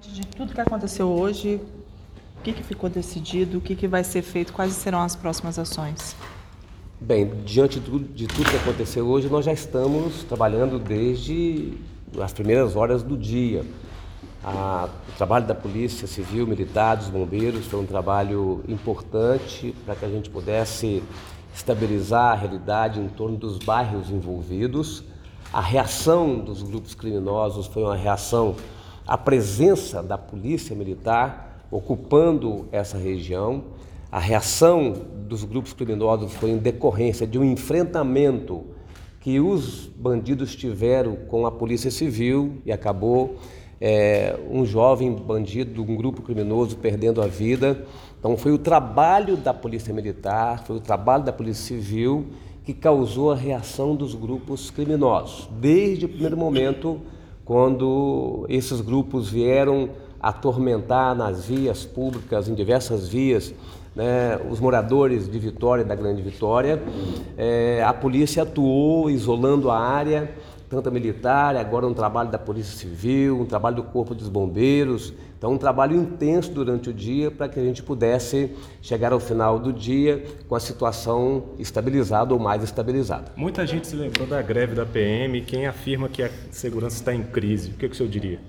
De tudo que aconteceu hoje, o que, que ficou decidido, o que, que vai ser feito, quais serão as próximas ações? Bem, diante de tudo, que aconteceu hoje, nós já estamos trabalhando desde as primeiras horas do dia. A, o trabalho da Polícia Civil, Militar, dos Bombeiros foi um trabalho importante para que a gente pudesse estabilizar a realidade em torno dos bairros envolvidos. A reação dos grupos criminosos foi uma reação à presença da Polícia Militar ocupando essa região. A reação dos grupos criminosos foi em decorrência de um enfrentamento que os bandidos tiveram com a Polícia Civil e acabou é, um jovem bandido, um grupo criminoso perdendo a vida. Então foi o trabalho da Polícia Militar, foi o trabalho da Polícia Civil que causou a reação dos grupos criminosos. Desde o primeiro momento, quando esses grupos vieram atormentar nas vias públicas, em diversas vias, né, os moradores de Vitória, da Grande Vitória, é, a polícia atuou isolando a área tanto a militar, agora um trabalho da Polícia Civil, um trabalho do Corpo dos Bombeiros. Então, um trabalho intenso durante o dia para que a gente pudesse chegar ao final do dia com a situação estabilizada ou mais estabilizada. Muita gente se lembrou da greve da PM. Quem afirma que a segurança está em crise? O que, que o senhor diria?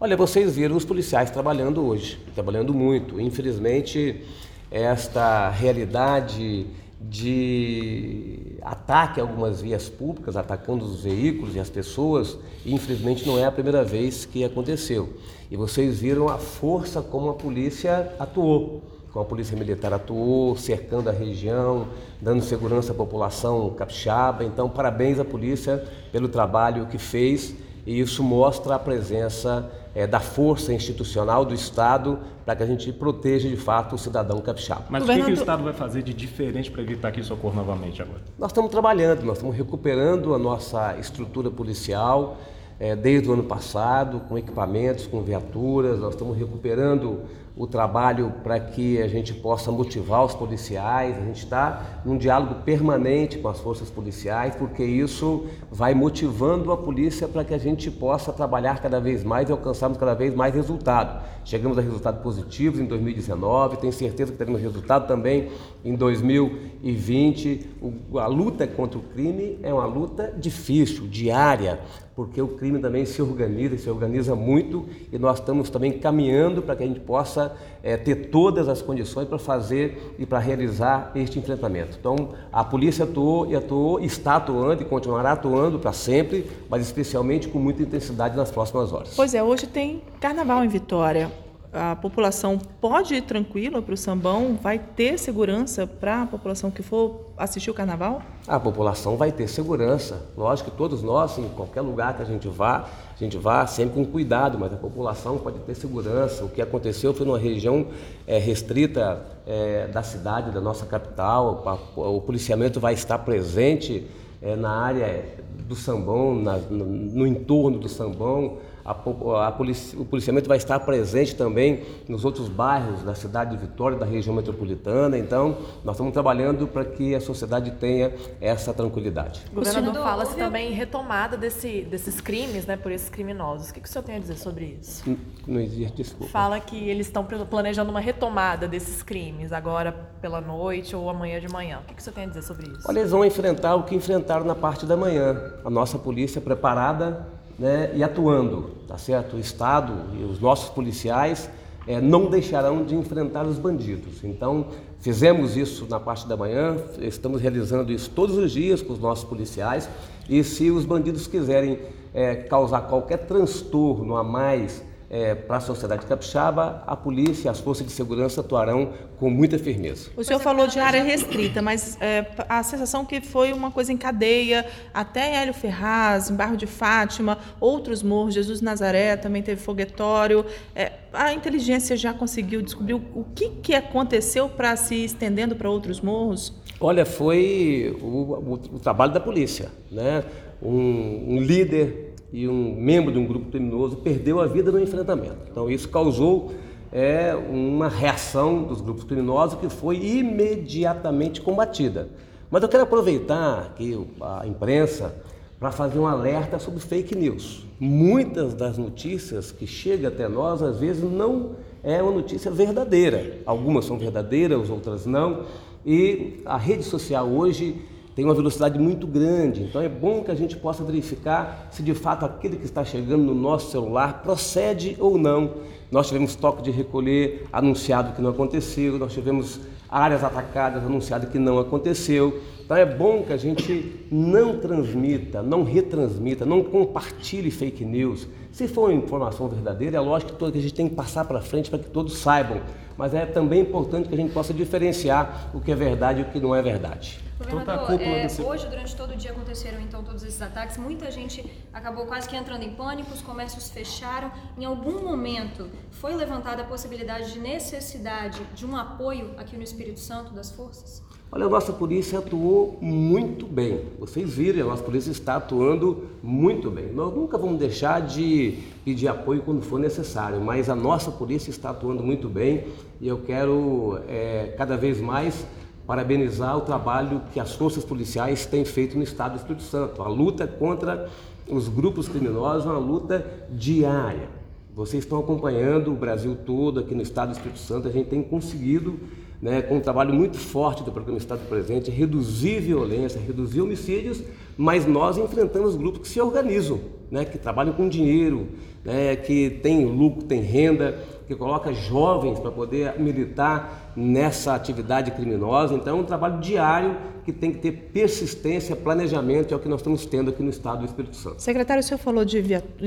Olha, vocês viram os policiais trabalhando hoje, trabalhando muito. Infelizmente, esta realidade de ataque a algumas vias públicas, atacando os veículos e as pessoas, e infelizmente não é a primeira vez que aconteceu. E vocês viram a força como a polícia atuou, como a polícia militar atuou, cercando a região, dando segurança à população capixaba. Então, parabéns à polícia pelo trabalho que fez e isso mostra a presença é, da força institucional do Estado para que a gente proteja de fato o cidadão capixaba. Mas o que, que, o Estado vai fazer de diferente para evitar que isso ocorra novamente agora? Nós estamos trabalhando, nós estamos recuperando a nossa estrutura policial é, desde o ano passado, com equipamentos, com viaturas, nós estamos recuperando o trabalho para que a gente possa motivar os policiais. A gente está num diálogo permanente com as forças policiais, porque isso vai motivando a polícia para que a gente possa trabalhar cada vez mais e alcançarmos cada vez mais resultado. Chegamos a resultados positivos em 2019, tenho certeza que teremos resultado também em 2020. O, a luta contra o crime é uma luta difícil, diária, porque o crime também se organiza, se organiza muito e nós estamos também caminhando para que a gente possa é, ter todas as condições para fazer e para realizar este enfrentamento. Então, a polícia atuou e atuou, está atuando e continuará atuando para sempre, mas especialmente com muita intensidade nas próximas horas. Pois é, hoje tem carnaval em Vitória a população pode ir tranquila para o sambão? Vai ter segurança para a população que for assistir o carnaval? A população vai ter segurança. Lógico que todos nós, em qualquer lugar que a gente vá, a gente vá sempre com cuidado, mas a população pode ter segurança. O que aconteceu foi numa região é, restrita é, da cidade, da nossa capital. O policiamento vai estar presente é, na área do sambão, na, no, no entorno do sambão a, a polici, o policiamento vai estar presente também nos outros bairros da cidade de Vitória, da região metropolitana. Então, nós estamos trabalhando para que a sociedade tenha essa tranquilidade. O governador fala-se também em retomada desse, desses crimes, né, por esses criminosos. O que, que o senhor tem a dizer sobre isso? Não, não existe, desculpa. Fala que eles estão planejando uma retomada desses crimes, agora pela noite ou amanhã de manhã. O que, que o senhor tem a dizer sobre isso? Olha, eles vão enfrentar o que enfrentaram na parte da manhã. A nossa polícia preparada né, e atuando, tá certo? O Estado e os nossos policiais é, não deixarão de enfrentar os bandidos. Então, fizemos isso na parte da manhã, estamos realizando isso todos os dias com os nossos policiais. E se os bandidos quiserem é, causar qualquer transtorno a mais é, para a sociedade capixaba, a polícia e as forças de segurança atuarão com muita firmeza. O senhor falou de área restrita, mas é, a sensação que foi uma coisa em cadeia, até Hélio Ferraz, em Barro de Fátima, outros morros, Jesus Nazaré também teve foguetório. É, a inteligência já conseguiu descobrir o que, que aconteceu para se estendendo para outros morros? Olha, foi o, o, o trabalho da polícia, né? um, um líder e um membro de um grupo criminoso perdeu a vida no enfrentamento. Então isso causou é, uma reação dos grupos criminosos que foi imediatamente combatida. Mas eu quero aproveitar que a imprensa para fazer um alerta sobre fake news. Muitas das notícias que chegam até nós, às vezes, não é uma notícia verdadeira. Algumas são verdadeiras, outras não. E a rede social hoje tem uma velocidade muito grande, então é bom que a gente possa verificar se de fato aquilo que está chegando no nosso celular procede ou não. Nós tivemos toque de recolher anunciado que não aconteceu, nós tivemos áreas atacadas anunciado que não aconteceu. Então é bom que a gente não transmita, não retransmita, não compartilhe fake news. Se for uma informação verdadeira, é lógico que a gente tem que passar para frente para que todos saibam. Mas é também importante que a gente possa diferenciar o que é verdade e o que não é verdade. Governador, é, desse... hoje, durante todo o dia, aconteceram então todos esses ataques. Muita gente acabou quase que entrando em pânico, os comércios fecharam. Em algum momento foi levantada a possibilidade de necessidade de um apoio aqui no Espírito Santo das forças? Olha, a nossa polícia atuou muito bem. Vocês viram, a nossa polícia está atuando muito bem. Nós nunca vamos deixar de pedir apoio quando for necessário, mas a nossa polícia está atuando muito bem e eu quero é, cada vez mais parabenizar o trabalho que as forças policiais têm feito no estado do Espírito Santo. A luta contra os grupos criminosos é uma luta diária. Vocês estão acompanhando o Brasil todo aqui no estado do Espírito Santo, a gente tem conseguido, né, com um trabalho muito forte do programa Estado Presente, reduzir violência, reduzir homicídios, mas nós enfrentamos grupos que se organizam, né, que trabalham com dinheiro, né, que tem lucro, tem renda, que coloca jovens para poder militar nessa atividade criminosa. Então é um trabalho diário que tem que ter persistência, planejamento, é o que nós estamos tendo aqui no estado do Espírito Santo. Secretário, o senhor falou de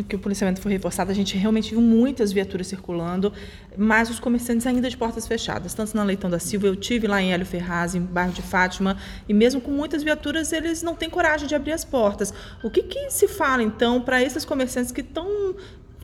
que o policiamento foi reforçado, a gente realmente viu muitas viaturas circulando, mas os comerciantes ainda de portas fechadas, tanto na Leitão da Silva, eu tive lá em Hélio Ferraz, em bairro de Fátima, e mesmo com muitas viaturas, eles não têm coragem de abrir as portas. O que, que se fala, então, para esses comerciantes que estão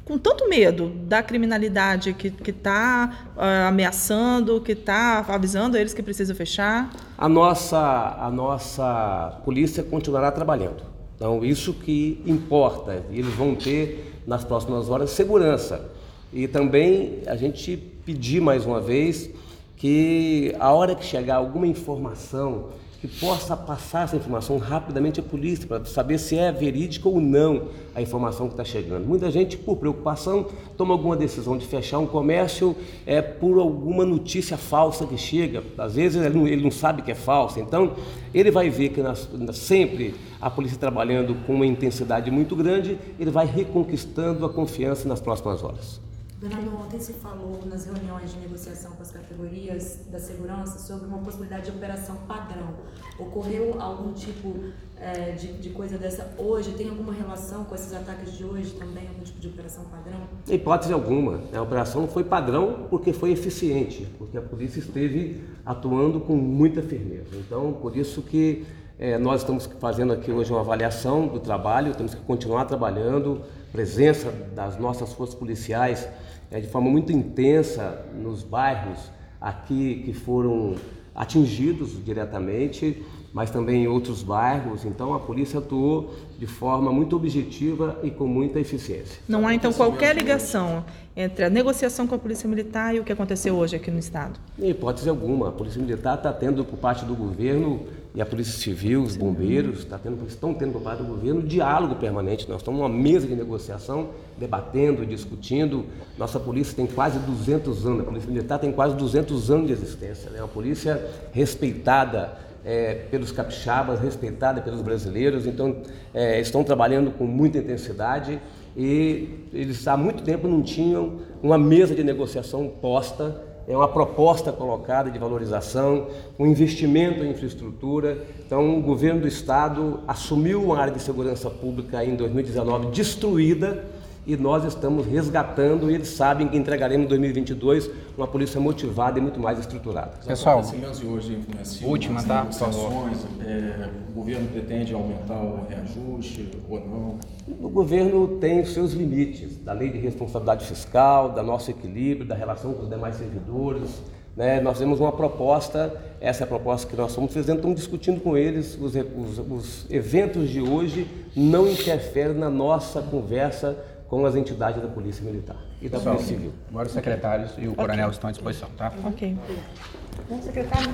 com tanto medo da criminalidade que está uh, ah, ameaçando, que está avisando eles que precisa fechar? A nossa, a nossa polícia continuará trabalhando. Então, isso que importa. Eles vão ter, nas próximas horas, segurança. E também a gente pedir mais uma vez que a hora que chegar alguma informação que possa passar essa informação rapidamente à polícia para saber se é verídica ou não a informação que está chegando. Muita gente, por preocupação, toma alguma decisão de fechar um comércio é, por alguma notícia falsa que chega. Às vezes ele não, ele não sabe que é falsa. Então, ele vai ver que nas, sempre a polícia trabalhando com uma intensidade muito grande, ele vai reconquistando a confiança nas próximas horas. Governador, ontem se falou nas reuniões de negociação com as categorias da segurança sobre uma possibilidade de operação padrão. Ocorreu algum tipo é, de, de, coisa dessa hoje? Tem alguma relação com esses ataques de hoje também? Algum tipo de operação padrão? Hipótese alguma. A operação foi padrão porque foi eficiente, porque a polícia esteve atuando com muita firmeza. Então, por isso que é, nós estamos fazendo aqui hoje uma avaliação do trabalho, temos que continuar trabalhando, presença das nossas forças policiais é, de forma muito intensa nos bairros aqui que foram atingidos diretamente, mas também em outros bairros. Então a polícia atuou de forma muito objetiva e com muita eficiência. Não há então qualquer ligação entre a negociação com a Polícia Militar e o que aconteceu hoje aqui no Estado? Em hipótese alguma. A Polícia Militar está tendo por parte do governo e a Polícia Civil, os bombeiros, tá tendo, estão tendo por parte do governo diálogo permanente. Nós estamos numa mesa de negociação, debatendo, discutindo. Nossa polícia tem quase 200 anos, a Polícia Militar tem quase 200 anos de existência. É né? uma polícia respeitada é, pelos capixabas, respeitada pelos brasileiros. Então, é, estão trabalhando com muita intensidade e eles há muito tempo não tinham uma mesa de negociação posta, é uma proposta colocada de valorização, um investimento em infraestrutura. Então, o governo do estado assumiu uma área de segurança pública em 2019 destruída e nós estamos resgatando e eles sabem que entregaremos em 2022 uma polícia motivada e muito mais estruturada. Pessoal, hoje última, tá? Por favor. É, o governo pretende aumentar o reajuste ou não? O governo tem os seus limites, da lei de responsabilidade fiscal, da nosso equilíbrio, da relação com os demais servidores. Né? Nós temos uma proposta, essa é a proposta que nós estamos fazendo, estamos discutindo com eles. Os, os, os eventos de hoje não interferem na nossa conversa com as entidades da Polícia Militar e da Pessoal, Polícia Civil. Agora os secretários e o okay. coronel estão à disposição, tá? Ok. Secretário,